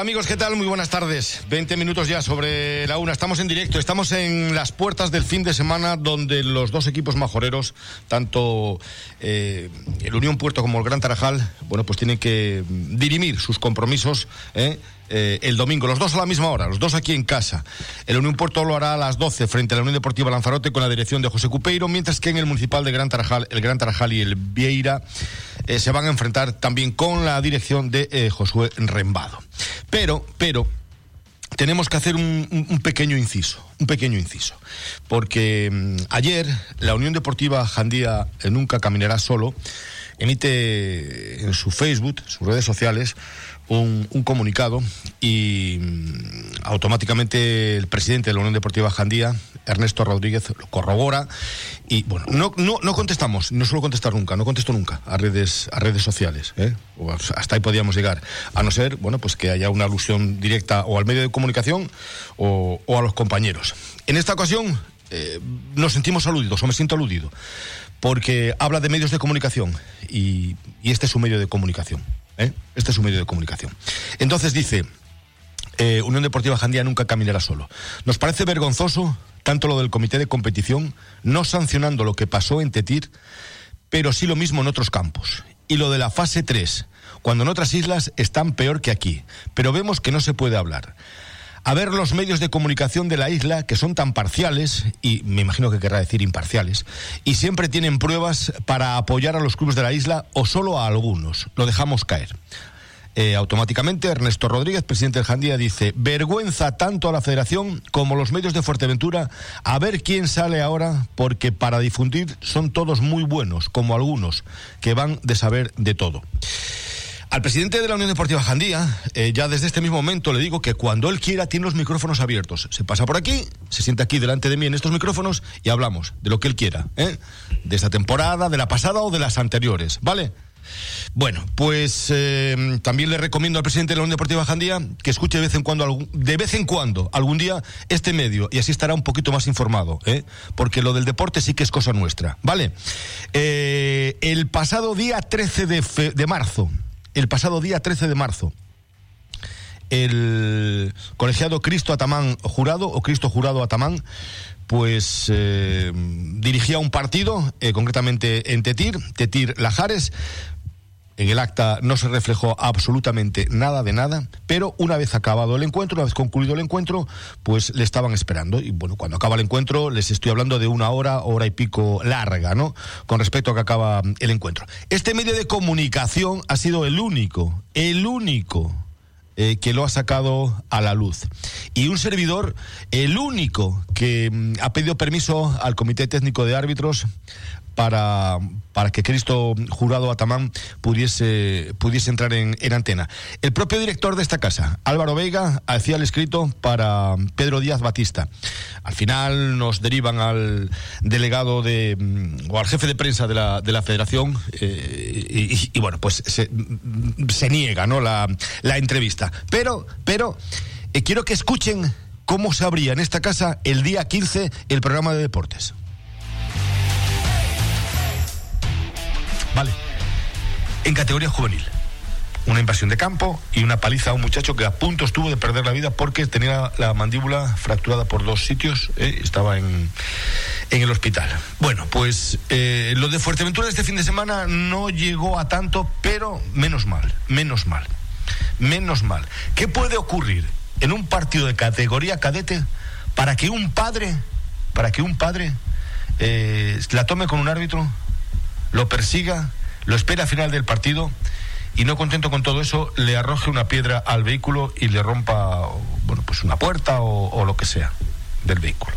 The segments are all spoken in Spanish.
Amigos, ¿qué tal? Muy buenas tardes. 20 minutos ya sobre la una. Estamos en directo, estamos en las puertas del fin de semana donde los dos equipos majoreros, tanto eh, el Unión Puerto como el Gran Tarajal, bueno, pues tienen que dirimir sus compromisos. ¿eh? Eh, el domingo, los dos a la misma hora, los dos aquí en casa. El Unión Puerto lo hará a las 12 frente a la Unión Deportiva Lanzarote con la dirección de José Cupeiro, mientras que en el Municipal de Gran Tarajal, el Gran Tarajal y el Vieira se van a enfrentar también con la dirección de Josué Rembado. Pero, pero, tenemos que hacer un, pequeño inciso, un pequeño inciso, porque mm, ayer la Unión Deportiva Jandía eh, Nunca Caminará Solo emite en su Facebook, sus redes sociales, un, comunicado y mm, automáticamente el presidente de la Unión Deportiva Jandía, Ernesto Rodríguez, lo corrobora y bueno, no, no, no contestamos, no suelo contestar nunca, no contesto nunca a redes, a redes sociales, ¿eh? hasta ahí podíamos llegar, a no ser, bueno, pues que haya una alusión directa o al medio de comunicación o, a los compañeros. En esta ocasión eh, nos sentimos aludidos, o me siento aludido, porque habla de medios de comunicación y, y este es un medio de comunicación. ¿Eh? Este es un medio de comunicación. Entonces dice, eh, Unión Deportiva Jandía nunca caminará solo. Nos parece vergonzoso tanto lo del comité de competición, no sancionando lo que pasó en Tetir, pero sí lo mismo en otros campos. Y lo de la fase 3, cuando en otras islas están peor que aquí, pero vemos que no se puede hablar a ver los medios de comunicación de la isla, que son tan parciales, y me imagino que querrá decir imparciales, y siempre tienen pruebas para apoyar a los clubes de la isla o solo a algunos. Lo dejamos caer. Eh, automáticamente Ernesto Rodríguez, presidente del Jandía, dice, vergüenza tanto a la federación como a los medios de Fuerteventura a ver quién sale ahora, porque para difundir son todos muy buenos, como algunos, que van de saber de todo. Al presidente de la Unión Deportiva Jandía, eh, ya desde este mismo momento le digo que cuando él quiera tiene los micrófonos abiertos. Se pasa por aquí, se sienta aquí delante de mí en estos micrófonos y hablamos de lo que él quiera, ¿eh? de esta temporada, de la pasada o de las anteriores, ¿vale? Bueno, pues eh, también le recomiendo al presidente de la Unión Deportiva Jandía que escuche de vez en cuando, de vez en cuando, algún día, este medio y así estará un poquito más informado, ¿eh? porque lo del deporte sí que es cosa nuestra, ¿vale? Eh, el pasado día 13 de, de marzo, el pasado día 13 de marzo. El colegiado Cristo Atamán Jurado o Cristo Jurado Atamán pues eh, dirigía un partido, eh, concretamente en Tetir, Tetir Lajares, en el acta no se reflejó absolutamente nada de nada, pero una vez acabado el encuentro, una vez concluido el encuentro, pues le estaban esperando. Y bueno, cuando acaba el encuentro, les estoy hablando de una hora, hora y pico larga, ¿no? Con respecto a que acaba el encuentro. Este medio de comunicación ha sido el único, el único eh, que lo ha sacado a la luz. Y un servidor, el único que mm, ha pedido permiso al Comité Técnico de Árbitros para, para que Cristo Jurado Atamán pudiese, pudiese entrar en, antena. El propio director de esta casa, Álvaro Veiga, hacía el escrito para Pedro Díaz Batista. Al final nos derivan al delegado de, o al jefe de prensa de la, de la federación eh, y, bueno, pues se, se niega ¿no? la, la entrevista. Pero, pero eh, quiero que escuchen cómo se abría en esta casa el día 15 el programa de deportes. Vale. En categoría juvenil. Una invasión de campo y una paliza a un muchacho que a punto estuvo de perder la vida porque tenía la mandíbula fracturada por dos sitios. ¿eh? Estaba en, en, el hospital. Bueno, pues eh, lo de Fuerteventura este fin de semana no llegó a tanto, pero menos mal, menos mal, menos mal. ¿Qué puede ocurrir en un partido de categoría cadete para que un padre, para que un padre eh, la tome con un árbitro? Lo persiga, lo espera al final del partido y no contento con todo eso, le arroje una piedra al vehículo y le rompa, bueno, pues una puerta o, lo que sea del vehículo.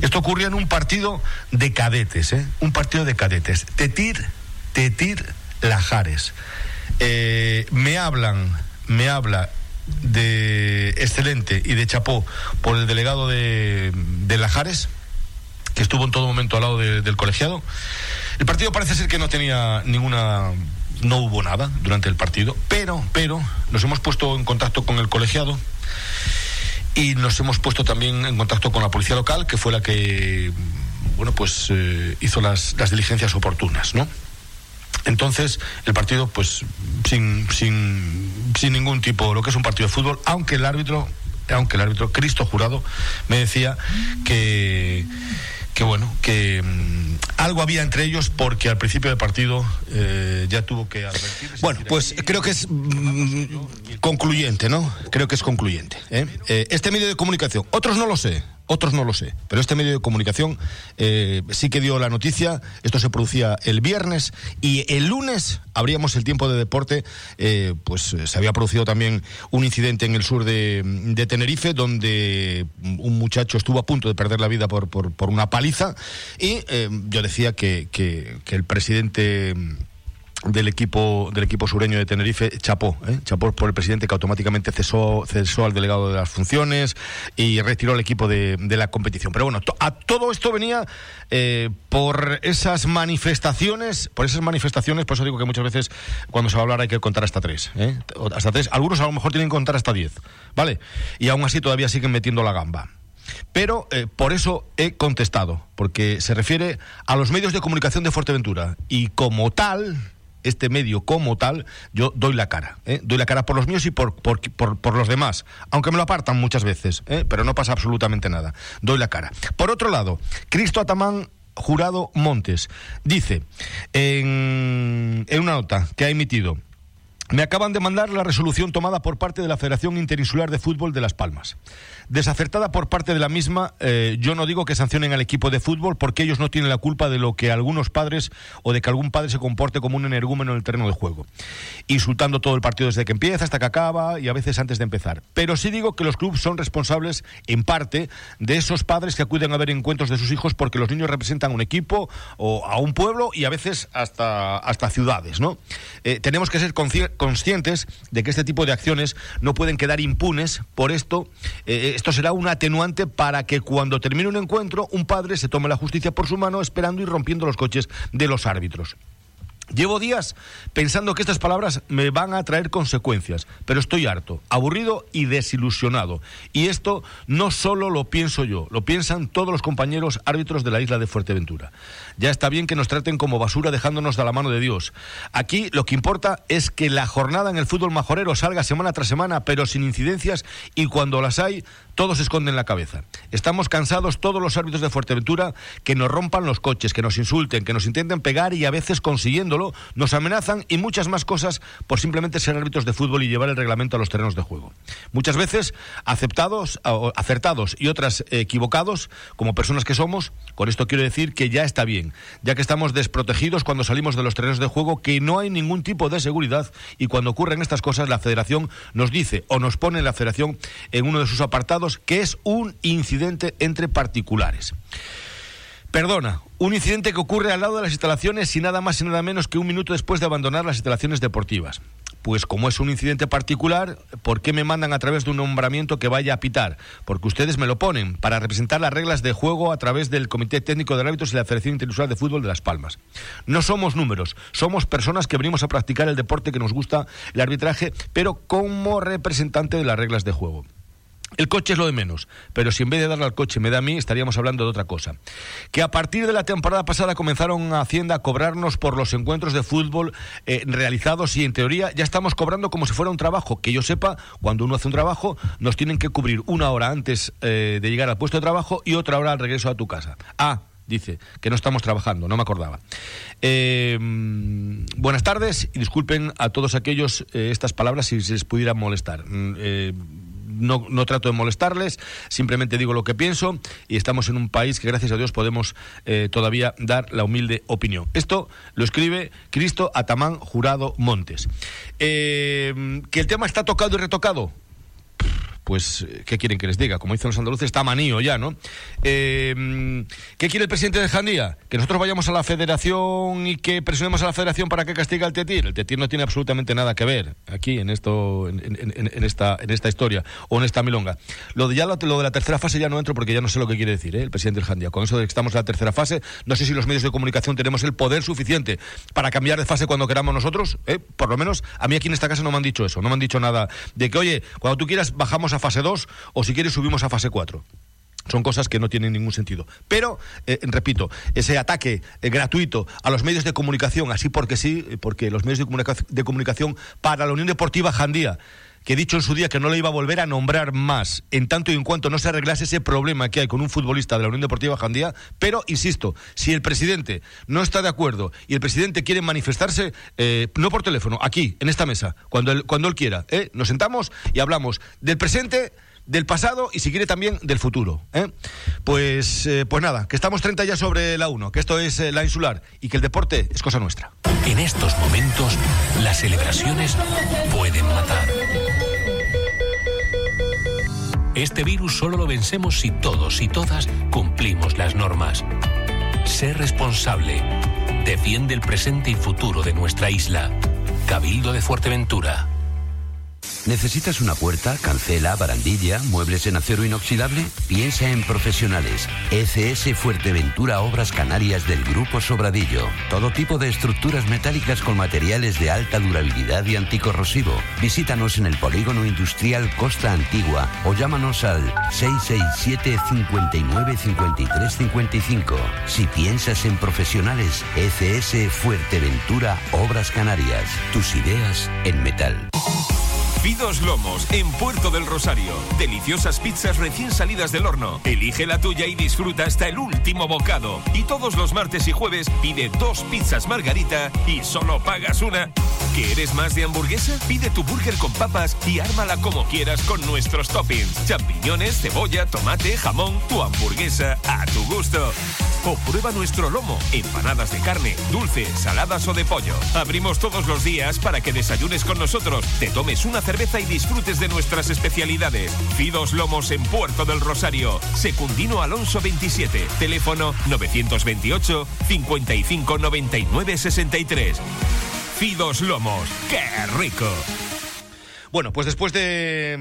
Esto ocurrió en un partido de cadetes, ¿eh? Un partido de cadetes. Tetir, Tetir Lajares. Eh, me hablan, me habla de excelente y de chapó por el delegado de, de Lajares, que estuvo en todo momento al lado del colegiado. El partido parece ser que no tenía ninguna no hubo nada durante el partido, pero, pero nos hemos puesto en contacto con el colegiado y nos hemos puesto también en contacto con la policía local, que fue la que, bueno, pues eh, hizo las, diligencias oportunas, ¿no? Entonces, el partido, pues, sin, sin, sin ningún tipo, lo que es un partido de fútbol, aunque el árbitro, aunque el árbitro, Cristo Jurado, me decía que que bueno, que mm, algo había entre ellos porque al principio del partido eh, ya tuvo que advertir. Bueno, pues creo que es mm, concluyente, ¿no? Creo que es concluyente. ¿eh? Eh, este medio de comunicación, otros no lo sé, otros no lo sé, pero este medio de comunicación eh, sí que dio la noticia. Esto se producía el viernes y el lunes abríamos el tiempo de deporte. Eh, pues eh, se había producido también un incidente en el sur de, Tenerife, donde un muchacho estuvo a punto de perder la vida por, por, una paliza. Y yo decía que, que el presidente del equipo del equipo sureño de Tenerife chapó ¿eh? chapó por el presidente que automáticamente cesó cesó al delegado de las funciones y retiró el equipo de, la competición pero bueno a todo esto venía eh, por esas manifestaciones por esas manifestaciones por eso digo que muchas veces cuando se va a hablar hay que contar hasta tres ¿eh? hasta tres algunos a lo mejor tienen que contar hasta diez vale y aún así todavía siguen metiendo la gamba pero eh, por eso he contestado, porque se refiere a los medios de comunicación de Fuerteventura. Y como tal, este medio como tal, yo doy la cara. ¿eh? Doy la cara por los míos y por, por, por, los demás, aunque me lo apartan muchas veces, ¿eh? pero no pasa absolutamente nada. Doy la cara. Por otro lado, Cristo Atamán Jurado Montes dice en, en una nota que ha emitido, me acaban de mandar la resolución tomada por parte de la Federación Interinsular de Fútbol de Las Palmas. Desacertada por parte de la misma, eh, yo no digo que sancionen al equipo de fútbol porque ellos no tienen la culpa de lo que algunos padres o de que algún padre se comporte como un energúmeno en el terreno de juego, insultando todo el partido desde que empieza hasta que acaba y a veces antes de empezar. Pero sí digo que los clubes son responsables, en parte, de esos padres que acuden a ver encuentros de sus hijos porque los niños representan un equipo o a un pueblo y a veces hasta, hasta ciudades. Eh, tenemos que ser conscientes de que este tipo de acciones no pueden quedar impunes, por esto eh, esto será un atenuante para que cuando termine un encuentro un padre se tome la justicia por su mano esperando y rompiendo los coches de los árbitros. Llevo días pensando que estas palabras me van a traer consecuencias, pero estoy harto, aburrido y desilusionado. Y esto no solo lo pienso yo, lo piensan todos los compañeros árbitros de la isla de Fuerteventura. Ya está bien que nos traten como basura dejándonos de la mano de Dios. Aquí lo que importa es que la jornada en el fútbol majorero salga semana tras semana, pero sin incidencias y cuando las hay, todos esconden la cabeza. Estamos cansados todos los árbitros de Fuerteventura que nos rompan los coches, que nos insulten, que nos intenten pegar y a veces nos amenazan y muchas más cosas por simplemente ser árbitros de fútbol y llevar el reglamento a los terrenos de juego. Muchas veces aceptados, acertados y otras equivocados, como personas que somos, con esto quiero decir que ya está bien, ya que estamos desprotegidos cuando salimos de los terrenos de juego, que no hay ningún tipo de seguridad y cuando ocurren estas cosas la federación nos dice o nos pone la federación en uno de sus apartados que es un incidente entre particulares. Perdona, un incidente que ocurre al lado de las instalaciones y nada más y nada menos que un minuto después de abandonar las instalaciones deportivas. Pues como es un incidente particular, ¿por qué me mandan a través de un nombramiento que vaya a pitar? Porque ustedes me lo ponen para representar las reglas de juego a través del Comité Técnico de Árbitros y la Federación Internacional de Fútbol de Las Palmas. No somos números, somos personas que venimos a practicar el deporte que nos gusta, el arbitraje, pero como representante de las reglas de juego. El coche es lo de menos, pero si en vez de darle al coche me da a mí, estaríamos hablando de otra cosa. Que a partir de la temporada pasada comenzaron a Hacienda a cobrarnos por los encuentros de fútbol eh, realizados y en teoría ya estamos cobrando como si fuera un trabajo. Que yo sepa, cuando uno hace un trabajo, nos tienen que cubrir una hora antes eh, de llegar al puesto de trabajo y otra hora al regreso a tu casa. Ah, dice, que no estamos trabajando, no me acordaba. Eh, buenas tardes y disculpen a todos aquellos estas palabras si se les pudiera molestar. No, no trato de molestarles, simplemente digo lo que pienso y estamos en un país que gracias a Dios podemos eh, todavía dar la humilde opinión. Esto lo escribe Cristo Atamán Jurado Montes. Eh, que el tema está tocado y retocado pues, ¿qué quieren que les diga? Como dicen los andaluces, está manío ya, ¿no? Eh, ¿Qué quiere el presidente de Jandía? Que nosotros vayamos a la federación y que presionemos a la federación para que castiga al Tetir. El Tetir no tiene absolutamente nada que ver aquí en esto, en, esta, en esta historia o en esta milonga. Lo de, ya lo, de la tercera fase ya no entro porque ya no sé lo que quiere decir ¿eh? el presidente de Jandía. Con eso de que estamos en la tercera fase, no sé si los medios de comunicación tenemos el poder suficiente para cambiar de fase cuando queramos nosotros. ¿eh? Por lo menos a mí aquí en esta casa no me han dicho eso, no me han dicho nada de que, oye, cuando tú quieras bajamos a fase 2 o si quieres subimos a fase 4. son cosas que no tienen ningún sentido. Pero, eh, repito, ese ataque eh, gratuito a los medios de comunicación, así porque sí, porque los medios de, de comunicación para la Unión Deportiva Jandía que he dicho en su día que no le iba a volver a nombrar más, en tanto y en cuanto no se arreglase ese problema que hay con un futbolista de la Unión Deportiva Jandía, pero insisto, si el presidente no está de acuerdo y el presidente quiere manifestarse, eh, no por teléfono, aquí, en esta mesa, cuando él, cuando él quiera, ¿eh? nos sentamos y hablamos del presente del pasado y si quiere también del futuro. ¿eh? Pues, pues nada, que estamos 30 ya sobre la 1, que esto es la insular y que el deporte es cosa nuestra. En estos momentos, las celebraciones pueden matar. Este virus solo lo vencemos si todos y todas cumplimos las normas. Sé responsable. Defiende el presente y futuro de nuestra isla. Cabildo de Fuerteventura. ¿Necesitas una puerta, cancela, barandilla, muebles en acero inoxidable? Piensa en profesionales. ECS Fuerteventura Obras Canarias del Grupo Sobradillo. Todo tipo de estructuras metálicas con materiales de alta durabilidad y anticorrosivo. Visítanos en el Polígono Industrial Costa Antigua o llámanos al 667 59 53 55. Si piensas en profesionales, ECS Fuerteventura Obras Canarias. Tus ideas en metal. Pidos Lomos, en Puerto del Rosario. Deliciosas pizzas recién salidas del horno. Elige la tuya y disfruta hasta el último bocado. Y todos los martes y jueves pide dos pizzas margarita y solo pagas una. ¿Quieres más de hamburguesa? Pide tu burger con papas y ármala como quieras con nuestros toppings. Champiñones, cebolla, tomate, jamón, tu hamburguesa a tu gusto. O prueba nuestro lomo, empanadas de carne, dulce, saladas o de pollo. Abrimos todos los días para que desayunes con nosotros, te tomes una cerveza y disfrutes de nuestras especialidades. Fidos Lomos en Puerto del Rosario. Secundino Alonso 27. Teléfono 928 55 99 63. Fidos Lomos. ¡Qué rico! Bueno, pues después de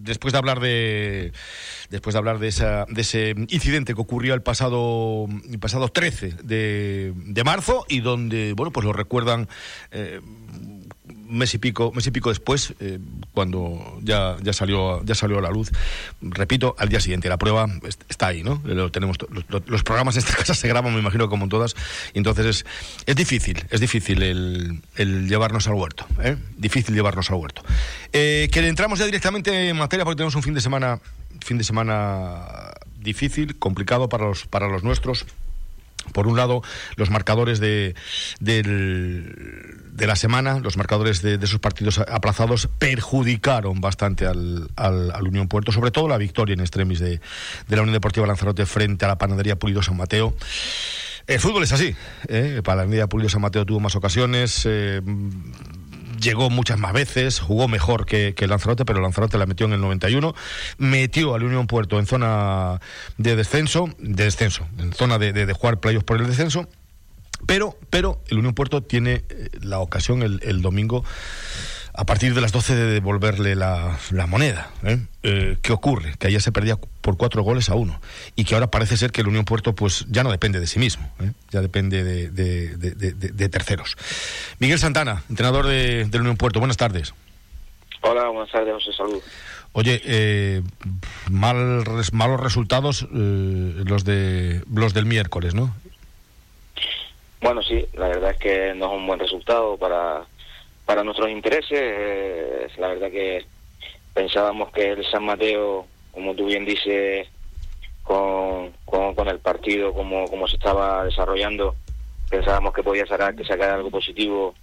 después de hablar de después de hablar de, esa, de ese incidente que ocurrió el pasado el pasado 13 de, de marzo y donde bueno pues lo recuerdan eh, mes y pico, mes y pico después, eh, cuando ya, ya salió, ya salió a la luz, repito, al día siguiente. La prueba está ahí, ¿no? Lo tenemos, los, programas en esta casa se graban, me imagino, como en todas, entonces es, es difícil, es difícil el, el llevarnos al huerto, ¿eh? Difícil llevarnos al huerto. Eh, que entramos ya directamente en materia porque tenemos un fin de semana, fin de semana difícil, complicado para los, para los nuestros. Por un lado, los marcadores de, de la semana, los marcadores de, esos partidos aplazados perjudicaron bastante al, al, Unión Puerto, sobre todo la victoria en extremis de, de, la Unión Deportiva Lanzarote frente a la Panadería Pulido San Mateo. El fútbol es así. ¿eh? Para la San Mateo tuvo más ocasiones. Eh, llegó muchas más veces, jugó mejor que, que Lanzarote, pero Lanzarote la metió en el 91, metió al Unión Puerto en zona de descenso, de descenso, en zona de, de, jugar playoffs por el descenso, pero, pero el Unión Puerto tiene eh, la ocasión el domingo a partir de las 12 de devolverle la, la moneda. ¿eh? Eh, qué ocurre? Que ayer se perdía por cuatro goles a uno y que ahora parece ser que el Unión Puerto pues ya no depende de sí mismo, ¿eh? ya depende de, de, de, de, terceros. Miguel Santana, entrenador de, del Unión Puerto, buenas tardes. Hola, buenas tardes, José, salud. Oye, eh, mal, malos resultados los de los del miércoles, ¿no? Bueno, sí, la verdad es que no es un buen resultado para para nuestros intereses. Eh, la verdad que pensábamos que el San Mateo, como tú bien dices, con, con, el partido como, como se estaba desarrollando, pensábamos que podía sacar, que sacar algo positivo,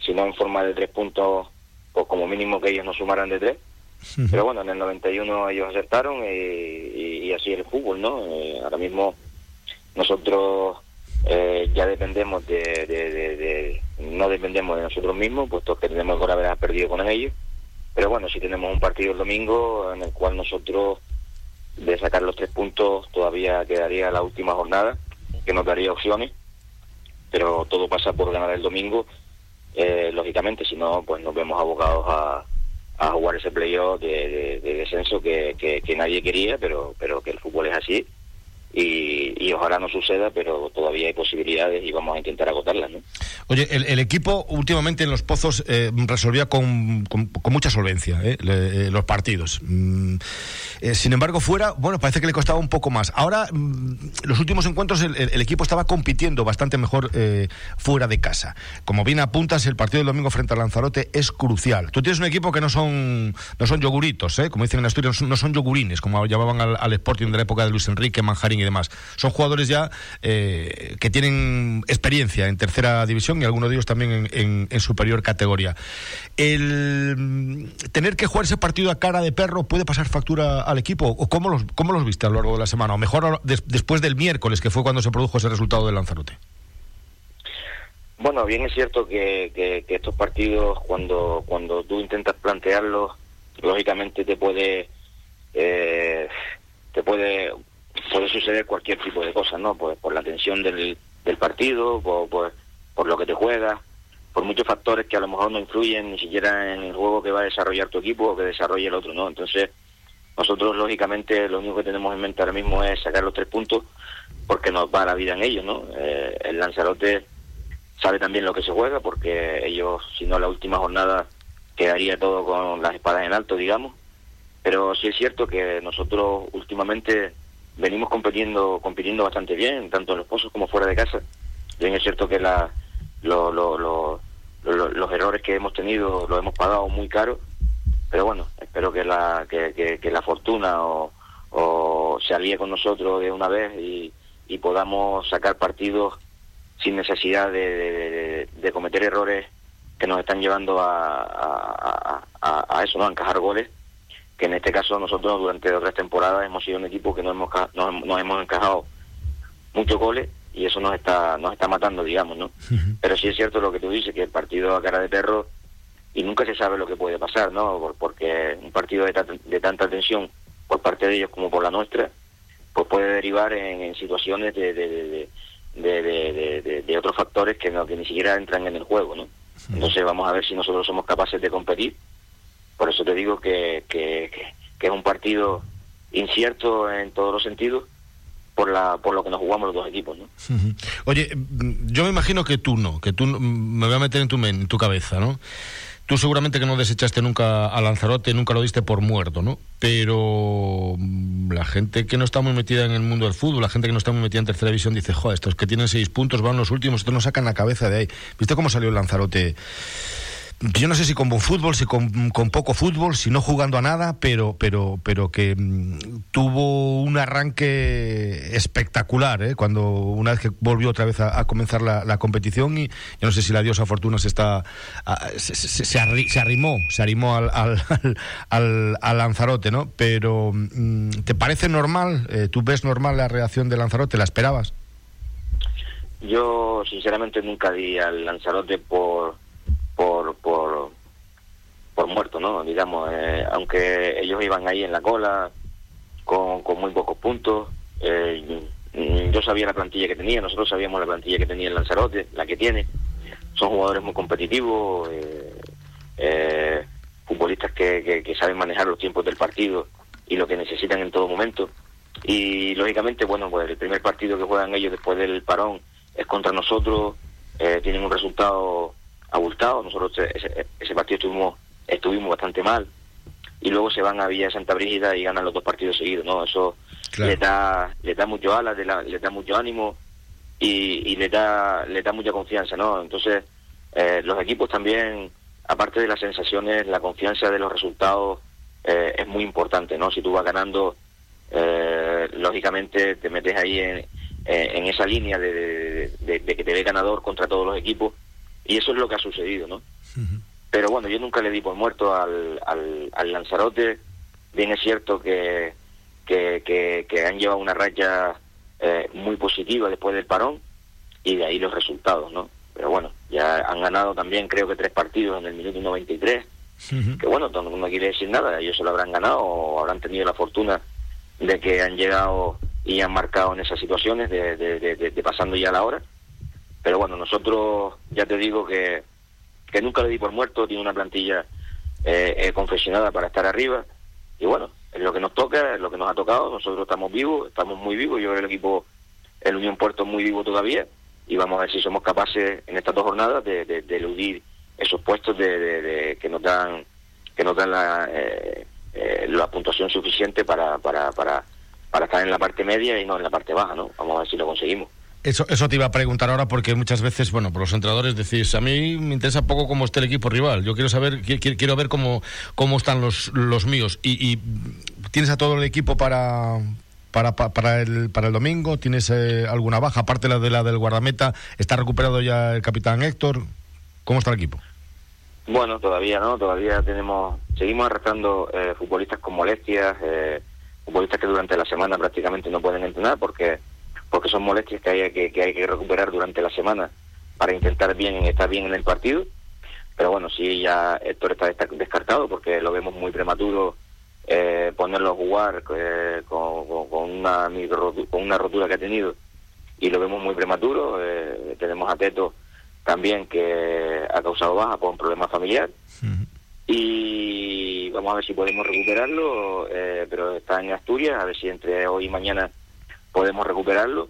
si no en forma de tres puntos, pues como mínimo que ellos no sumaran de tres. Pero bueno, en el 91 ellos aceptaron y, y, así es el fútbol, ¿no? Eh, ahora mismo nosotros eh, ya dependemos de, no dependemos de nosotros mismos, puesto que tenemos que haber perdido con ellos. Pero bueno, si tenemos un partido el domingo en el cual nosotros, de sacar los tres puntos, todavía quedaría la última jornada, que nos daría opciones. Pero todo pasa por ganar el domingo. Eh, lógicamente, si no, pues nos vemos abocados a, a jugar ese playoff de, de, descenso que, que, nadie quería, pero, pero que el fútbol es así y, ojalá no suceda, pero todavía hay posibilidades y vamos a intentar agotarlas. ¿no? Oye, el, equipo últimamente en los pozos eh, resolvía con, con, mucha solvencia ¿eh? eh, los partidos. Mm, sin embargo, fuera, bueno, parece que le costaba un poco más. Ahora, mm, los últimos encuentros, el, equipo estaba compitiendo bastante mejor fuera de casa. Como bien apuntas, el partido del domingo frente al Lanzarote es crucial. Tú tienes un equipo que no son, no son yoguritos, como dicen en Asturias, no son yogurines, como llamaban al, al Sporting de la época de Luis Enrique, Manjarín y demás. Son jugadores ya eh, que tienen experiencia en tercera división y algunos de ellos también en, superior categoría. El mm, tener que jugar ese partido a cara de perro puede pasar factura al equipo. ¿O cómo los, cómo los viste a lo largo de la semana? O mejor después del miércoles, que fue cuando se produjo ese resultado del Lanzarote. Bueno, bien es cierto que, estos partidos, cuando, cuando tú intentas plantearlos, lógicamente te puede eh, te puede puede suceder cualquier tipo de cosas, ¿no? Pues por la tensión del, del partido, por, por, lo que te juegas, por muchos factores que a lo mejor no influyen ni siquiera en el juego que va a desarrollar tu equipo o que desarrolle el otro, ¿no? Entonces, nosotros lógicamente lo único que tenemos en mente ahora mismo es sacar los tres puntos porque nos va la vida en ellos, ¿no? Eh, el Lanzarote sabe también lo que se juega porque ellos, si no la última jornada, quedaría todo con las espadas en alto, digamos. Pero sí es cierto que nosotros últimamente venimos compitiendo compitiendo bastante bien, tanto en los pozos como fuera de casa. Bien es cierto que los errores que hemos tenido los hemos pagado muy caro, pero bueno, espero que la, que, la fortuna o, o, se alíe con nosotros de una vez y, podamos sacar partidos sin necesidad de, cometer errores que nos están llevando a, a eso, ¿no? a encajar goles que en este caso nosotros durante otras temporadas hemos sido un equipo que no hemos, no, hemos encajado muchos goles y eso nos está nos está matando, digamos, ¿no? Pero sí es cierto lo que tú dices, que el partido a cara de perro y nunca se sabe lo que puede pasar, ¿no? Porque un partido de, de tanta tensión por parte de ellos como por la nuestra, pues puede derivar en, situaciones de, de, de, de, otros factores que, no, que ni siquiera entran en el juego, ¿no? Entonces vamos a ver si nosotros somos capaces de competir por eso te digo que, que, es un partido incierto en todos los sentidos por la por lo que nos jugamos los dos equipos ¿no? oye yo me imagino que tú no que tú me voy a meter en tu en tu cabeza no tú seguramente que no desechaste nunca a Lanzarote nunca lo diste por muerto no pero mm, la gente que no está muy metida en el mundo del fútbol la gente que no está muy metida en tercera división dice joder estos que tienen seis puntos van los últimos estos no sacan la cabeza de ahí viste cómo salió el Lanzarote yo no sé si con buen fútbol, si con, poco fútbol, si no jugando a nada, pero, pero, pero que mm, tuvo un arranque espectacular, ¿eh? cuando una vez que volvió otra vez a, comenzar la, competición y yo no sé si la diosa Fortuna se está se, se, arrimó, se arrimó al, al, al, Lanzarote, ¿no? Pero mm, ¿te parece normal? Eh, ¿Tú ves normal la reacción de Lanzarote? ¿La esperabas? Yo sinceramente nunca di al Lanzarote por por, por, por muerto, ¿no? Digamos, eh, aunque ellos iban ahí en la cola con, con muy pocos puntos, eh, yo sabía la plantilla que tenía, nosotros sabíamos la plantilla que tenía el Lanzarote, la que tiene. Son jugadores muy competitivos, eh, futbolistas que, que, saben manejar los tiempos del partido y lo que necesitan en todo momento. Y lógicamente, bueno, pues el primer partido que juegan ellos después del parón es contra nosotros, tienen un resultado abultado. Nosotros ese, ese, partido estuvimos, estuvimos bastante mal. Y luego se van a Villa de Santa Brígida y ganan los dos partidos seguidos, ¿no? Eso le da le da mucho alas, le, da mucho ánimo y, y le da le da mucha confianza, ¿no? Entonces, eh, los equipos también, aparte de las sensaciones, la confianza de los resultados eh, es muy importante, ¿no? Si tú vas ganando, eh, lógicamente te metes ahí en, en esa línea de, de, que te ve ganador contra todos los equipos y eso es lo que ha sucedido, ¿no? Pero bueno, yo nunca le di por muerto al, al, Lanzarote. Bien es cierto que, que, que, han llevado una racha eh, muy positiva después del parón y de ahí los resultados, ¿no? Pero bueno, ya han ganado también creo que tres partidos en el minuto 93, que bueno, no, quiere decir nada, ellos se lo habrán ganado o habrán tenido la fortuna de que han llegado y han marcado en esas situaciones de, de, de pasando ya la hora pero bueno, nosotros ya te digo que, que nunca le di por muerto, tiene una plantilla eh, eh, confeccionada para estar arriba y bueno, es lo que nos toca, es lo que nos ha tocado, nosotros estamos vivos, estamos muy vivos, yo creo el equipo, el Unión Puerto es muy vivo todavía, y vamos a ver si somos capaces en estas dos jornadas de, de, eludir esos puestos de, que nos dan que nos dan la, eh, eh, la puntuación suficiente para, para, para, para estar en la parte media y no en la parte baja, ¿no? Vamos a ver si lo conseguimos. Eso, eso te iba a preguntar ahora porque muchas veces, bueno, por los entrenadores decís, a mí me interesa poco cómo está el equipo rival. Yo quiero saber, quiero, quiero ver cómo, cómo están los, los míos. Y, tienes a todo el equipo para, para, para, el, para el domingo? ¿Tienes eh, alguna baja? Aparte la, de la del guardameta, ¿está recuperado ya el capitán Héctor? ¿Cómo está el equipo? Bueno, todavía no, todavía tenemos, seguimos arrastrando eh, futbolistas con molestias, eh, futbolistas que durante la semana prácticamente no pueden entrenar porque porque son molestias que hay que, hay que recuperar durante la semana para intentar bien estar bien en el partido. Pero bueno, sí, ya Héctor está descartado porque lo vemos muy prematuro eh, ponerlo a jugar eh, con, una con una rotura que ha tenido y lo vemos muy prematuro. Eh, tenemos a Teto también que ha causado baja por un problema familiar. Y vamos a ver si podemos recuperarlo, eh, pero está en Asturias, a ver si entre hoy y mañana podemos recuperarlo.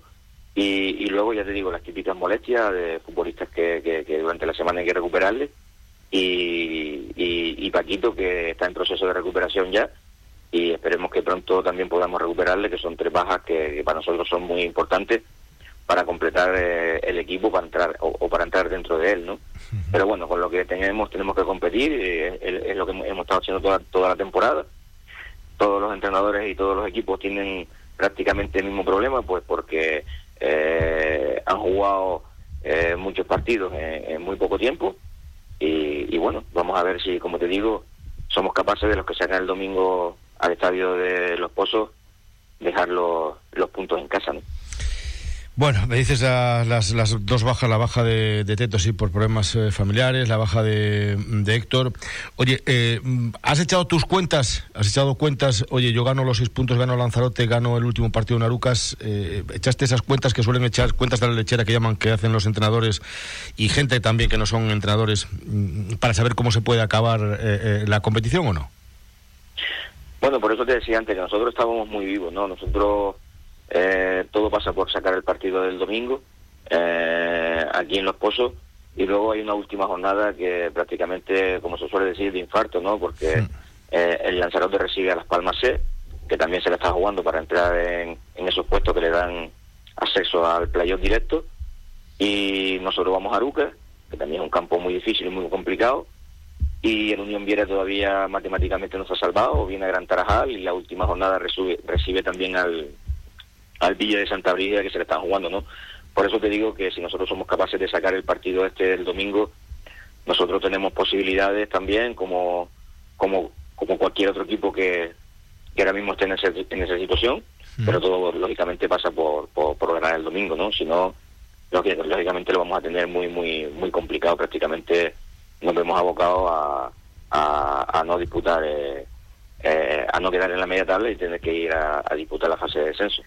Y, luego, ya te digo, las típicas molestias de futbolistas que, durante la semana hay que recuperarle. Y, y, Paquito, que está en proceso de recuperación ya. Y esperemos que pronto también podamos recuperarle, que son tres bajas que, para nosotros son muy importantes para completar eh, el equipo para entrar o, para entrar dentro de él, ¿no? Pero bueno, con lo que tenemos tenemos que competir, eh, es, lo que hemos estado haciendo toda, toda la temporada. Todos los entrenadores y todos los equipos tienen prácticamente el mismo problema, pues porque eh, han jugado eh, muchos partidos en, muy poco tiempo y, bueno, vamos a ver si, como te digo, somos capaces de los que sacan el domingo al estadio de Los Pozos dejar los, los puntos en casa, ¿no? Bueno, me dices las, las, dos bajas, la baja de, Teto, sí, por problemas eh, familiares, la baja de, Héctor. Oye, eh, ¿has echado tus cuentas? ¿Has echado cuentas? Oye, yo gano los seis puntos, gano Lanzarote, gano el último partido en Arucas. Eh, ¿Echaste esas cuentas que suelen echar, cuentas de la lechera que llaman, que hacen los entrenadores y gente también que no son entrenadores, mm, para saber cómo se puede acabar la competición o no? Bueno, por eso te decía antes que nosotros estábamos muy vivos, ¿no? Nosotros eh, todo pasa por sacar el partido del domingo eh, aquí en Los Pozos y luego hay una última jornada que prácticamente, como se suele decir, de infarto, ¿no? Porque eh, el Lanzarote recibe a Las Palmas C, que también se le está jugando para entrar en, esos puestos que le dan acceso al playoff directo. Y nosotros vamos a Aruca, que también es un campo muy difícil y muy complicado. Y el Unión Viera todavía matemáticamente no se ha salvado, viene a Gran Tarajal y la última jornada recibe, recibe también al, al Villa de Santa Brígida que se le están jugando, ¿no? Por eso te digo que si nosotros somos capaces de sacar el partido este del domingo, nosotros tenemos posibilidades también, como, como, como cualquier otro equipo que, que ahora mismo esté en, en esa situación, pero todo lógicamente pasa por, por, ganar el domingo, ¿no? Si no, lógicamente lo vamos a tener muy, muy, muy complicado, prácticamente nos vemos abocados a, a, no disputar, eh, eh, a no quedar en la media tabla y tener que ir a disputar la fase de descenso.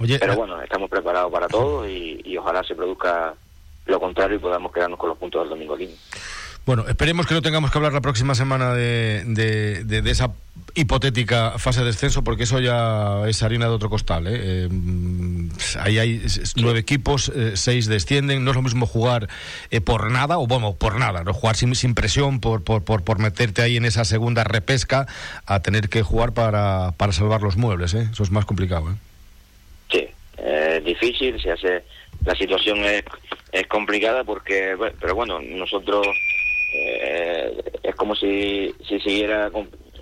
Pero eh, bueno, estamos preparados para todo y, ojalá se produzca lo contrario y podamos quedarnos con los puntos del domingo aquí. Bueno, esperemos que no tengamos que hablar la próxima semana de, de, esa hipotética fase de descenso, porque eso ya es harina de otro costal. ¿eh? eh ahí hay nueve equipos, eh, seis descienden. No es lo mismo jugar por nada, o bueno, por nada, no jugar sin, sin presión, por, por, por, por, meterte ahí en esa segunda repesca, a tener que jugar para, para salvar los muebles. Eso es más complicado. ¿Eh? Difícil, se hace, la situación es, es complicada porque, pero bueno, nosotros eh, es como si, si siguiera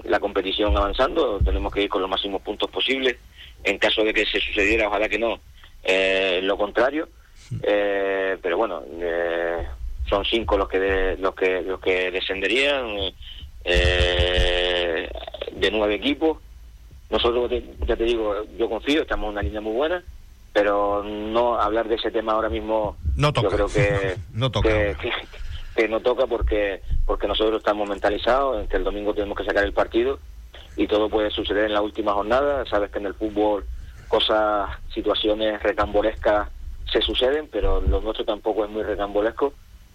la competición avanzando, tenemos que ir con los máximos puntos posibles. En caso de que se sucediera, ojalá que no, eh, lo contrario. Eh, pero bueno, eh, son cinco los que los que los que descenderían de nueve equipos nosotros, ya te digo, yo confío, estamos en una línea muy buena, pero no hablar de ese tema ahora mismo, no toca. yo creo que no toca. Que, no toca porque porque nosotros estamos mentalizados en que el domingo tenemos que sacar el partido y todo puede suceder en la última jornada. Sabes que en el fútbol cosas, situaciones recambolescas se suceden, pero lo nuestro tampoco es muy recambolesco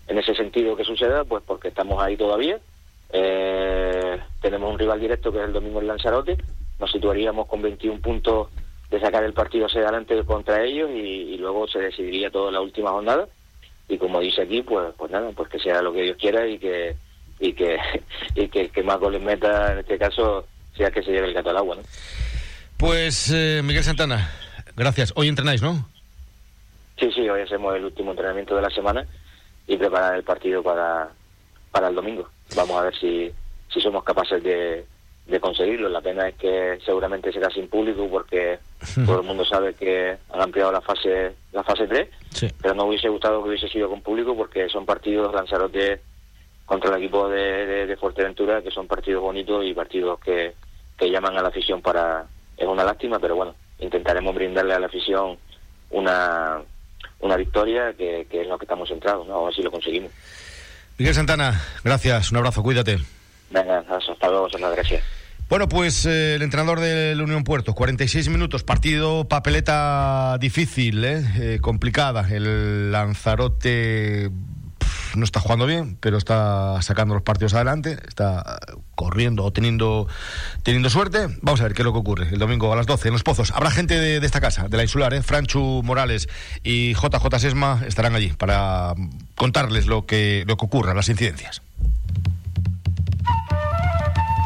en ese sentido que suceda, pues porque estamos ahí todavía. Eh, tenemos un rival directo que es el domingo en Lanzarote, nos situaríamos con 21 puntos de sacar el partido hacia adelante contra ellos y, luego se decidiría todo en la última jornada y como dice aquí pues pues nada pues que sea lo que Dios quiera y que y que y que, que más goles meta en este caso sea que se lleve el gato al agua ¿no? pues eh, Miguel Santana gracias hoy entrenáis ¿no? Sí, sí, hoy hacemos el último entrenamiento de la semana y preparar el partido para, para el domingo. Vamos a ver si, si somos capaces de, de conseguirlo. La pena es que seguramente será sin público porque todo el mundo sabe que han ampliado la fase la fase 3, pero no hubiese gustado que hubiese sido con público porque son partidos Lanzarote contra el equipo de, de, Fuerteventura que son partidos bonitos y partidos que, que llaman a la afición para... Es una lástima, pero bueno, intentaremos brindarle a la afición una, una victoria que, que es lo que estamos centrados, ¿no? A ver si lo conseguimos. Miguel Santana, gracias, un abrazo, cuídate. Venga, hasta luego, gracias. Bueno, pues eh, el entrenador del Unión Puerto, 46 minutos, partido papeleta difícil, ¿eh? Eh, complicada. El Lanzarote no está jugando bien, pero está sacando los partidos adelante, está corriendo o teniendo, teniendo suerte. Vamos a ver qué es lo que ocurre el domingo a las 12 en Los Pozos. Habrá gente de, esta casa, de la insular, ¿eh? Franchu Morales y JJ Sesma estarán allí para contarles lo que, lo que ocurra, las incidencias.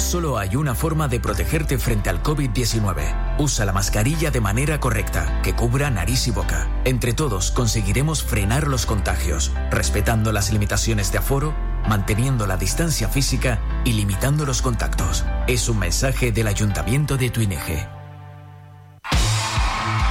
Solo hay una forma de protegerte frente al COVID-19. Usa la mascarilla de manera correcta, que cubra nariz y boca. Entre todos conseguiremos frenar los contagios, respetando las limitaciones de aforo, manteniendo la distancia física y limitando los contactos. Es un mensaje del Ayuntamiento de Tuineje.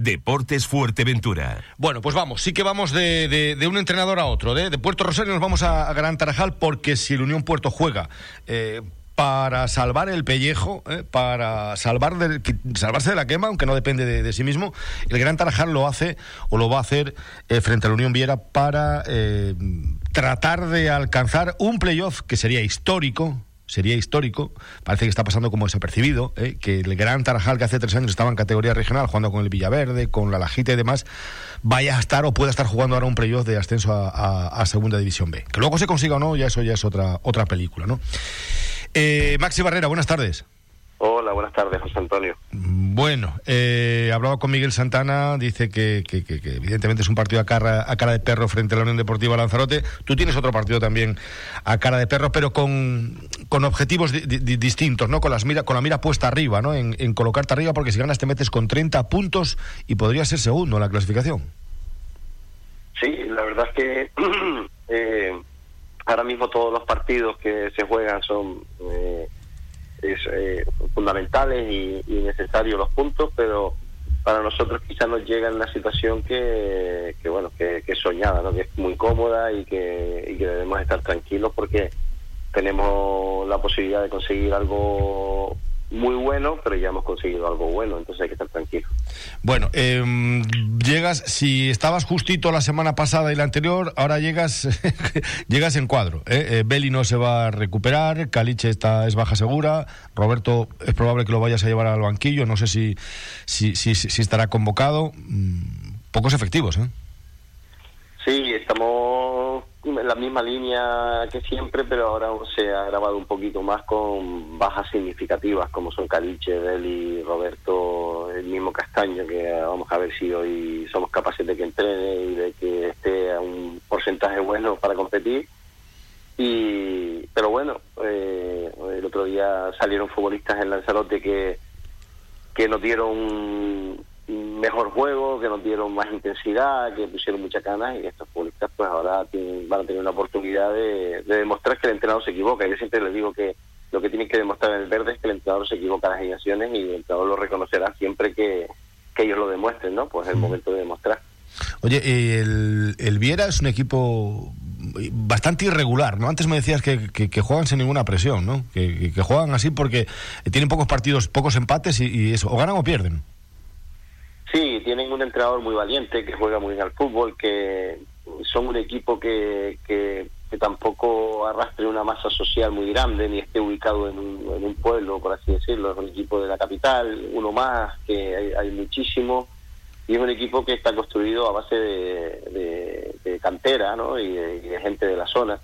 Deportes Fuerteventura. Bueno, pues vamos, sí que vamos de, un entrenador a otro. De, Puerto Rosario nos vamos a, Gran Tarajal porque si el Unión Puerto juega eh, para salvar el pellejo, eh, para salvar salvarse de la quema, aunque no depende de, sí mismo, el Gran Tarajal lo hace o lo va a hacer eh, frente a la Unión Viera para tratar de alcanzar un playoff que sería histórico sería histórico. Parece que está pasando como desapercibido, ¿eh? que el gran Tarajal que hace tres años estaba en categoría regional, jugando con el Villaverde, con la Lajita y demás, vaya a estar o pueda estar jugando ahora un playoff de ascenso a, Segunda División B. Que luego se consiga o no, ya eso ya es otra, otra película, ¿no? Eh, Maxi Barrera, buenas tardes. Hola, buenas tardes, José Antonio. Bueno, eh, hablaba con Miguel Santana, dice que, evidentemente es un partido a cara, a cara de perro frente a la Unión Deportiva Lanzarote. Tú tienes otro partido también a cara de perro, pero con, con objetivos distintos, ¿no? Con, las mira, con la mira puesta arriba, ¿no? En, colocarte arriba, porque si ganas te metes con 30 puntos y podrías ser segundo en la clasificación. Sí, la verdad es que eh, ahora mismo todos los partidos que se juegan son... Eh, es eh, fundamentales y, necesarios los puntos, pero para nosotros quizás nos llega en una situación que, bueno que, es soñada, ¿no? que es muy cómoda y que, debemos estar tranquilos porque tenemos la posibilidad de conseguir algo muy bueno, pero ya hemos conseguido algo bueno, entonces hay que estar tranquilo. Bueno, em, llegas, si estabas justito la semana pasada y la anterior, ahora llegas llegas en cuadro. ¿eh? Eh, Beli no se va a recuperar, Caliche está, es baja segura, Roberto es probable que lo vayas a llevar al banquillo, no sé si, si, si, si estará convocado. Mm, pocos efectivos, ¿eh? Sí, estamos la misma línea que siempre, pero ahora se ha grabado un poquito más con bajas significativas, como son Caliche, Deli, Roberto, el mismo Castaño, que vamos a ver si hoy somos capaces de que entrene y de que esté a un porcentaje bueno para competir. Y, pero bueno, eh, el otro día salieron futbolistas en Lanzarote que, que nos dieron mejor juego, que nos dieron más intensidad, que pusieron muchas ganas y estos futbolistas pues ahora van a tener una oportunidad de, demostrar que el entrenador se equivoca. Yo siempre les digo que lo que tienen que demostrar en el verde es que el entrenador se equivoca en las alineaciones y el entrenador lo reconocerá siempre que, ellos lo demuestren, ¿no? Pues es el momento de demostrar. Oye, el, el Viera es un equipo bastante irregular, ¿no? Antes me decías que, que, juegan sin ninguna presión, ¿no? Que, que, juegan así porque tienen pocos partidos, pocos empates y, y eso, o ganan o pierden. Sí, tienen un entrenador muy valiente que juega muy bien al fútbol, que son un equipo que, que, tampoco arrastre una masa social muy grande ni esté ubicado en un, en un, pueblo, por así decirlo. Es un equipo de la capital, uno más, que hay, hay muchísimo. Y es un equipo que está construido a base de, cantera ¿no? y de gente de la zona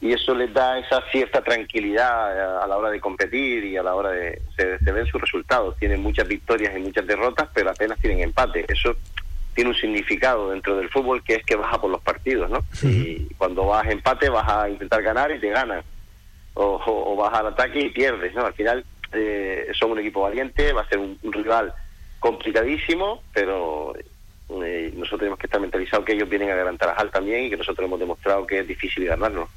y eso les da esa cierta tranquilidad a la hora de competir y a la hora de se, ven sus resultados. Tienen muchas victorias y muchas derrotas pero apenas tienen empate. Eso tiene un significado dentro del fútbol que es que vas a por los partidos no y cuando vas a empate vas a intentar ganar y te ganan. O, vas al ataque y pierdes no al final eh, son un equipo valiente va a ser un, rival complicadísimo pero eh, nosotros tenemos que estar mentalizados que ellos vienen a ganar Tarajal también y que nosotros hemos demostrado que es difícil ganarlo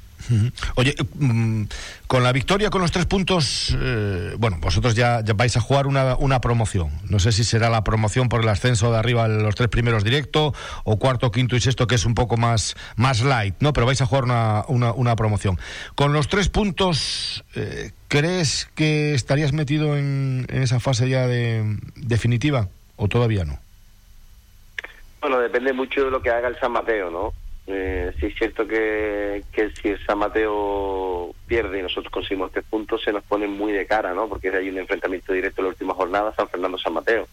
Oye, mm, con la victoria, con los tres puntos, eh, bueno, vosotros ya, vais a jugar una, una, promoción. No sé si será la promoción por el ascenso de arriba los tres primeros directo, o cuarto, quinto y sexto, que es un poco más, más light, ¿no? Pero vais a jugar una, una, promoción. Con los tres puntos, eh, ¿crees que estarías metido en, en esa fase ya de, definitiva o todavía no? Bueno, depende mucho de lo que haga el San Mateo, ¿no? Eh, sí es cierto que, que si el San Mateo pierde y nosotros conseguimos tres puntos, se nos pone muy de cara, ¿no? Porque hay un enfrentamiento directo en la última jornada, San Fernando-San Mateo.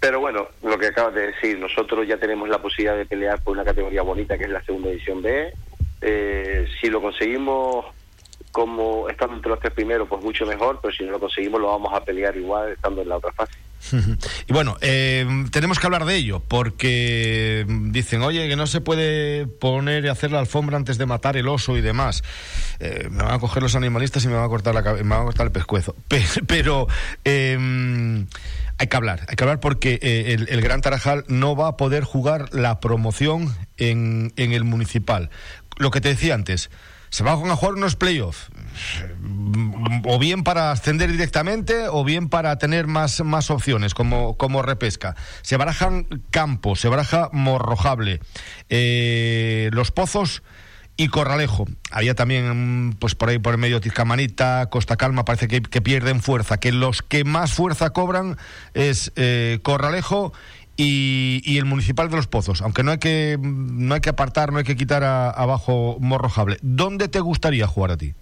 Pero bueno, lo que acabas de decir, nosotros ya tenemos la posibilidad de pelear por una categoría bonita que es la segunda edición B. Eh, si lo conseguimos como estando entre los tres primeros, pues mucho mejor, pero si no lo conseguimos lo vamos a pelear igual estando en la otra fase. Y bueno, eh, tenemos que hablar de ello, porque dicen, oye, que no se puede poner y hacer la alfombra antes de matar el oso y demás. Eh, me van a coger los animalistas y me van a cortar, la, me van a cortar el pescuezo. Pero, em, hay que hablar, hay que hablar porque eh, el, Gran Tarajal no va a poder jugar la promoción en, en el municipal. Lo que te decía antes, se van a jugar unos playoffs o bien para ascender directamente o bien para tener más, más opciones como, como repesca. Se barajan campos, se baraja morrojable, eh, los pozos y Corralejo. Había también, pues por ahí por el medio Tizcamanita, Costa Calma, parece que, pierden fuerza. Que los que más fuerza cobran es eh, Corralejo y, el municipal de los Pozos, aunque no hay que no hay que apartar, no hay que quitar abajo Morrojable. ¿Dónde te gustaría jugar a ti?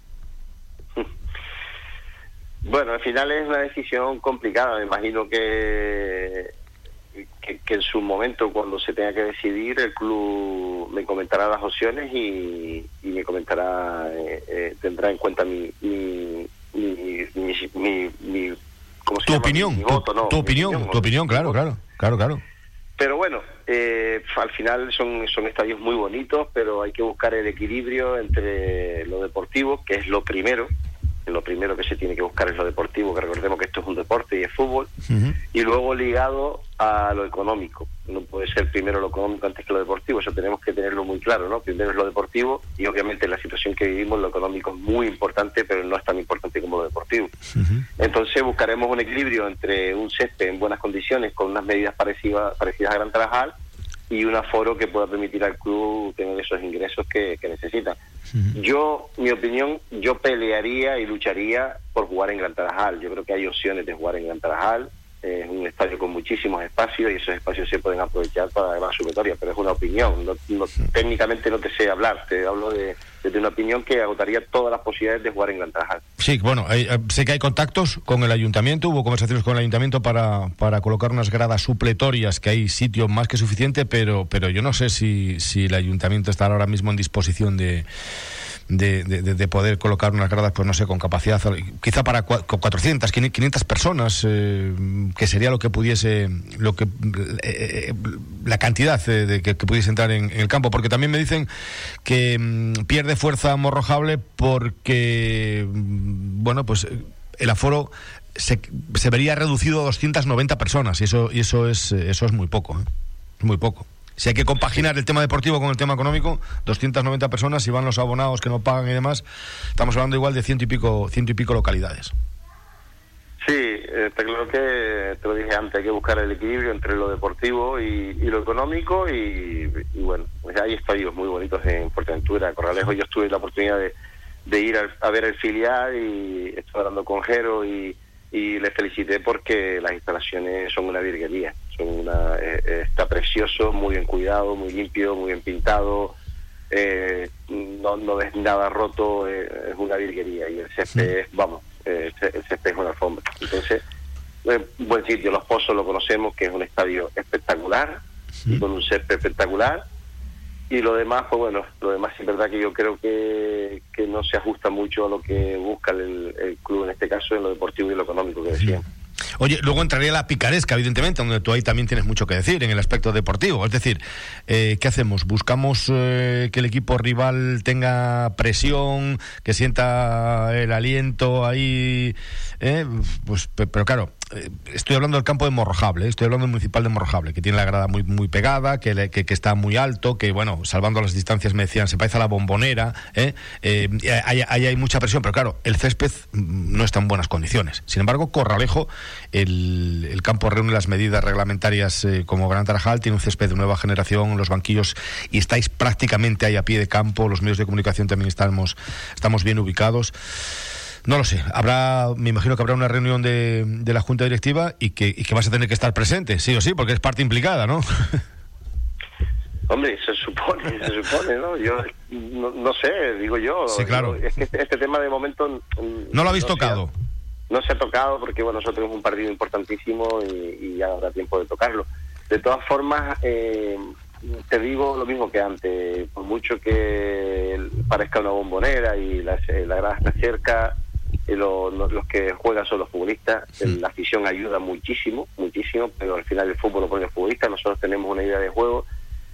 Bueno, al final es una decisión complicada. Me imagino que, que, en su momento, cuando se tenga que decidir, el club me comentará las opciones y, me comentará, eh, eh, tendrá en cuenta mi, mi, mi, mi, tu opinión, tu, opinión, tu opinión, claro, claro, claro, claro. Pero bueno, eh, al final son, son estadios muy bonitos, pero hay que buscar el equilibrio entre lo deportivo, que es lo primero, lo primero que se tiene que buscar es lo deportivo, que recordemos que esto es un deporte y es fútbol, y luego ligado a lo económico. No puede ser primero lo económico antes que lo deportivo, eso tenemos que tenerlo muy claro, ¿no? Primero es lo deportivo y obviamente en la situación que vivimos lo económico es muy importante, pero no es tan importante como lo deportivo. Entonces buscaremos un equilibrio entre un césped en buenas condiciones con unas medidas parecidas, parecidas a Gran Tarajal y un aforo que pueda permitir al club tener esos ingresos que, que necesita. Yo, mi opinión, yo pelearía y lucharía por jugar en Gran Tarajal. Yo creo que hay opciones de jugar en Gran Tarajal. Es un estadio con muchísimos espacios y esos espacios se pueden aprovechar para la sumatoria, pero es una opinión. No, técnicamente no te sé hablar, te hablo de, de, una opinión que agotaría todas las posibilidades de jugar en Gran Tarajal. Sí, bueno, eh, sé que hay contactos con el ayuntamiento, hubo conversaciones con el ayuntamiento para, para colocar unas gradas supletorias, que hay sitio más que suficiente, pero, pero yo no sé si, si el ayuntamiento estará ahora mismo en disposición de de, de, poder colocar unas gradas, pues no sé, con capacidad, quizá para 400, 500 personas, eh, que sería lo que pudiese, lo que eh, la cantidad de, que, pudiese entrar en, el campo, porque también me dicen que mm, pierde fuerza Morrojable porque, mm, bueno, pues el aforo se, se vería reducido a 290 personas y eso, y eso es, eso es muy poco, ¿eh? muy poco. Si hay que compaginar el tema deportivo con el tema económico, 290 personas, si van los abonados que no pagan y demás, estamos hablando igual de ciento y pico, ciento y pico localidades. Sí, está claro que, te lo dije antes, hay que buscar el equilibrio entre lo deportivo y, lo económico y, bueno, pues hay estadios muy bonitos en Portaventura, Corralejo, yo estuve la oportunidad de, ir a, ver el filial y estuve hablando con Jero y, y le felicité porque las instalaciones son una virguería una, eh, eh, está precioso, muy bien cuidado, muy limpio, muy bien pintado, eh, no, no ves nada roto, es una virguería y el césped, vamos, el césped es una alfombra. Entonces, buen sitio, Los Pozos lo conocemos, que es un estadio espectacular, con un césped espectacular, y lo demás, pues bueno, lo demás es verdad que yo creo que, que no se ajusta mucho a lo que busca el, club en este caso, en lo deportivo y lo económico que decía. Oye, luego entraría la picaresca, evidentemente, donde tú ahí también tienes mucho que decir en el aspecto deportivo. Es decir, eh, ¿qué hacemos? ¿Buscamos eh, que el equipo rival tenga presión, que sienta el aliento ahí? Eh? Pues, pero claro, estoy hablando del campo de Morrojable, eh, estoy hablando del municipal de Morrojable, que tiene la grada muy, muy pegada, que, que, está muy alto, que, bueno, salvando las distancias me decían, se parece a la bombonera, ¿eh? ahí, hay mucha presión, pero claro, el césped no está en buenas condiciones. Sin embargo, Corralejo, el, el campo reúne las medidas reglamentarias como Gran Tarajal, tiene un césped de nueva generación, los banquillos, y estáis prácticamente ahí a pie de campo, los medios de comunicación también estamos, estamos bien ubicados. No lo sé. Habrá, me imagino que habrá una reunión de, de la Junta Directiva y que, y que vas a tener que estar presente, sí o sí, porque es parte implicada, ¿no? Hombre, se supone, se supone, ¿no? Yo no, sé, digo yo. Sí, claro. es que este, este, tema de momento... No lo habéis tocado. no se ha tocado porque, bueno, nosotros tenemos un partido importantísimo y, ya habrá tiempo de tocarlo. De todas formas, eh, te digo lo mismo que antes. Por mucho que parezca una bombonera y la, la grada está cerca, los que juegan son los futbolistas, la afición ayuda muchísimo, muchísimo, pero al final el fútbol lo pone el futbolista, nosotros tenemos una idea de juego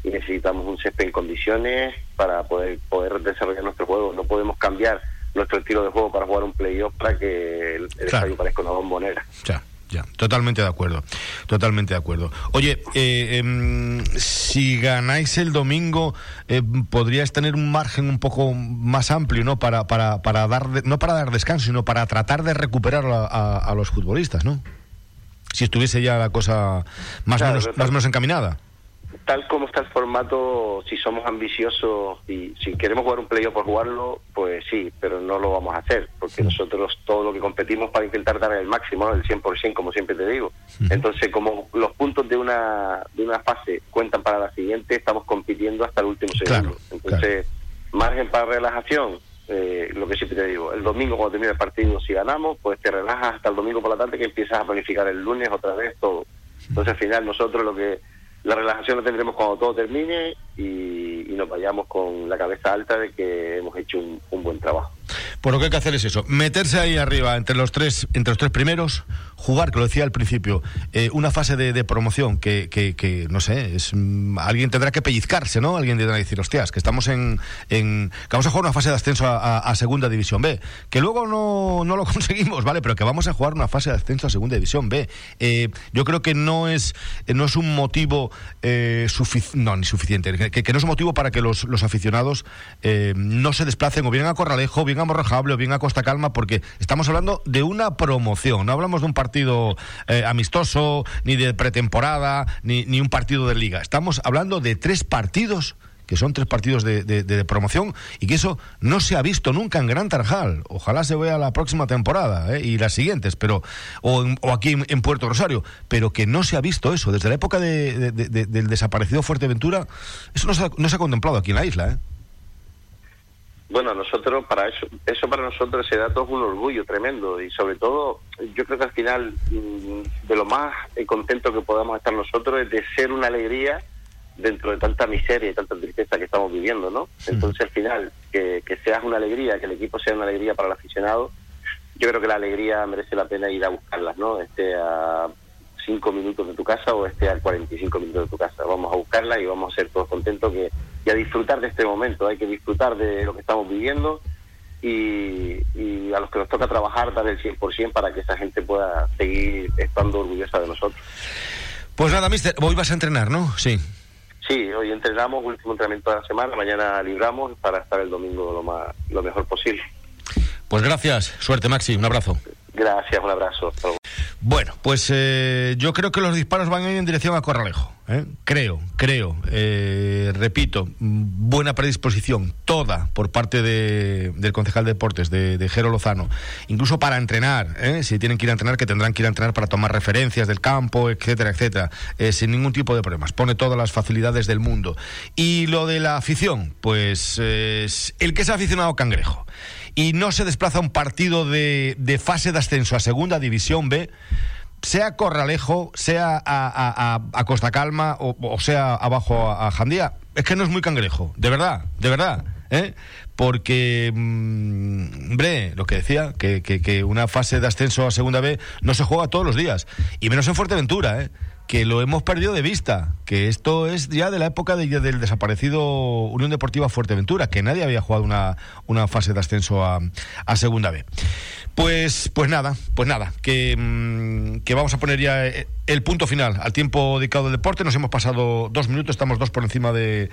y necesitamos un césped en condiciones para poder poder desarrollar nuestro juego, no podemos cambiar nuestro estilo de juego para jugar un playoff para que el, estadio parezca una bombonera. Ya, totalmente de acuerdo, totalmente de acuerdo. Oye, eh, em, si ganáis el domingo, eh, podríais tener un margen un poco más amplio, ¿no? Para, para, para dar, no para dar descanso, sino para tratar de recuperar a, los futbolistas, ¿no? Si estuviese ya la cosa más o menos, más menos encaminada tal como está el formato, si somos ambiciosos y si queremos jugar un playoff por jugarlo, pues sí, pero no lo vamos a hacer, porque nosotros todo lo que competimos para intentar dar el máximo, el 100%, como siempre te digo. Entonces, como los puntos de una, de una fase cuentan para la siguiente, estamos compitiendo hasta el último segundo. Entonces, margen para relajación, eh, lo que siempre te digo, el domingo cuando termine el partido, si ganamos, pues te relajas hasta el domingo por la tarde que empiezas a planificar el lunes otra vez todo. Entonces, al final, nosotros lo que la relajación la tendremos cuando todo termine y, nos vayamos con la cabeza alta de que hemos hecho un, buen trabajo. Pues lo que hay que hacer es eso, meterse ahí arriba entre los tres, entre los tres primeros, jugar, que lo decía al principio, eh, una fase de, promoción que, que, no sé, es mm, alguien tendrá que pellizcarse, ¿no? Alguien tendrá que decir, hostias, que estamos en, en que vamos a jugar una fase de ascenso a, Segunda División B, que luego no, no, lo conseguimos, ¿vale? Pero que vamos a jugar una fase de ascenso a Segunda División B. Eh, yo creo que no es, no es un motivo eh, no, ni suficiente, que, no es un motivo para que los, los aficionados no se desplacen o bien a Corralejo, bien a Morrojable o bien a Costa Calma, porque estamos hablando de una promoción, no hablamos de un partido eh, amistoso, ni de pretemporada, ni, ni un partido de liga. Estamos hablando de tres partidos que son tres partidos de, promoción y que eso no se ha visto nunca en Gran Tarjal. Ojalá se vea la próxima temporada ¿eh? y las siguientes, pero o, aquí en, Puerto Rosario, pero que no se ha visto eso. Desde la época del desaparecido Fuerteventura, eso no se, ha, no se ha contemplado aquí en la isla. ¿eh? Bueno, nosotros, para eso, eso para nosotros ese dato es un orgullo tremendo y sobre todo, yo creo que al final, mm, de lo más contento que podamos estar nosotros es de ser una alegría dentro de tanta miseria y tanta tristeza que estamos viviendo, ¿no? Entonces, al final, que, que seas una alegría, que el equipo sea una alegría para el aficionado, yo creo que la alegría merece la pena ir a buscarlas, ¿no? Este a cinco minutos de tu casa o este a 45 minutos de tu casa. Vamos a buscarla y vamos a ser todos contentos que, y a disfrutar de este momento. Hay que disfrutar de lo que estamos viviendo y, y a los que nos toca trabajar dar el 100% para que esa gente pueda seguir estando orgullosa de nosotros. Pues nada, mister, hoy vas a entrenar, ¿no? Sí. Sí, hoy entrenamos, último entrenamiento de la semana, mañana libramos para estar el domingo lo, más, lo mejor posible. Pues gracias, suerte Maxi, un abrazo. Gracias, un abrazo. Bueno, pues eh, yo creo que los disparos van en dirección a Corralejo. ¿eh? Creo, creo. Eh, repito, buena predisposición, toda por parte del concejal de deportes, de, de Jero Lozano. Incluso para entrenar, si tienen que ir a entrenar, que tendrán que ir a entrenar para tomar referencias del campo, etcétera, etcétera. sin ningún tipo de problemas. Pone todas las facilidades del mundo. Y lo de la afición, pues el que ha aficionado cangrejo y no se desplaza un partido de, fase de ascenso a Segunda División B, sea Corralejo, sea a, Costa Calma o, sea abajo a, Jandía, es que no es muy cangrejo, de verdad, de verdad. ¿eh? Porque, mm, hombre, lo que decía, que, que, una fase de ascenso a Segunda B no se juega todos los días, y menos en Fuerteventura, ¿eh? Que lo hemos perdido de vista, que esto es ya de la época del desaparecido Unión Deportiva Fuerteventura, que nadie había jugado una, una fase de ascenso a, a Segunda B. Pues, pues nada, pues nada, que, mm, que, vamos a poner ya eh, el punto final al tiempo dedicado al deporte. Nos hemos pasado dos minutos, estamos dos por encima de,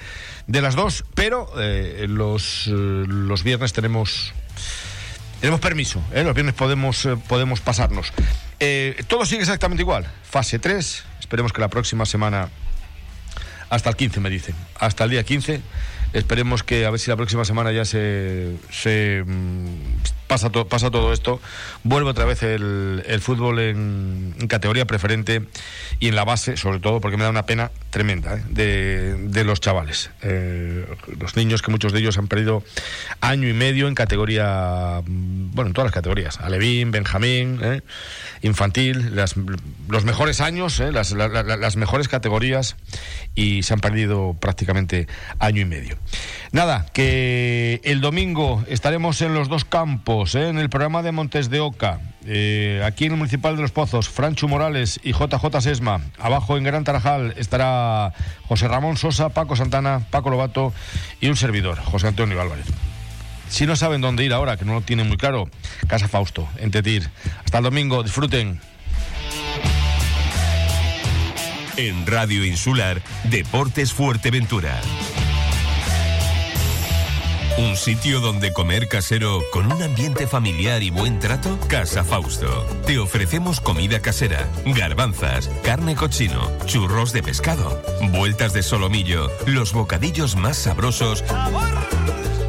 de las dos, pero eh, los, eh, los viernes tenemos tenemos permiso, los viernes podemos, podemos pasarnos. todo sigue exactamente igual. Fase 3, Esperemos que la próxima semana, hasta el 15 me dicen, hasta el día 15, esperemos que a ver si la próxima semana ya se, se pasa, pasa todo esto, vuelve otra vez el, fútbol en, categoría preferente y en la base, sobre todo, porque me da una pena tremenda ¿eh? de, los chavales. Eh, los niños que muchos de ellos han perdido año y medio en categoría, mm, bueno, en todas las categorías, Alevín, Benjamín, ¿eh? infantil, los mejores años, las, las mejores categorías y se han perdido prácticamente año y medio. Nada, que el domingo estaremos en los dos campos, ¿eh? en el programa de Montes de Oca, eh, aquí en el Municipal de los Pozos, Franchu Morales y JJ Sesma. Abajo en Gran Tarajal estará José Ramón Sosa, Paco Santana, Paco Lobato y un servidor, José Antonio Álvarez. Si no saben dónde ir ahora, que no lo tienen muy claro, Casa Fausto, en Tetir. Hasta el domingo, disfruten. En Radio Insular, Deportes Fuerteventura. ¿Un sitio donde comer casero con un ambiente familiar y buen trato? Casa Fausto. Te ofrecemos comida casera, garbanzas, carne cochino, churros de pescado, vueltas de solomillo, los bocadillos más sabrosos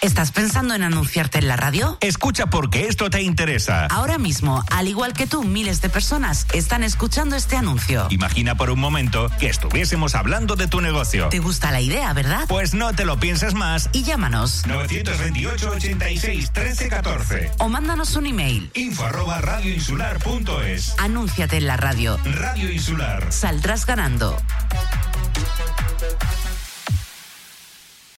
¿Estás pensando en anunciarte en la radio? Escucha porque esto te interesa. Ahora mismo, al igual que tú, miles de personas están escuchando este anuncio. Imagina por un momento que estuviésemos hablando de tu negocio. ¿Te gusta la idea, verdad? Pues no te lo pienses más y llámanos. 928 86 13 14. O mándanos un email. Info arroba radioinsular.es. Anúnciate en la radio. Radio Insular. Saldrás ganando.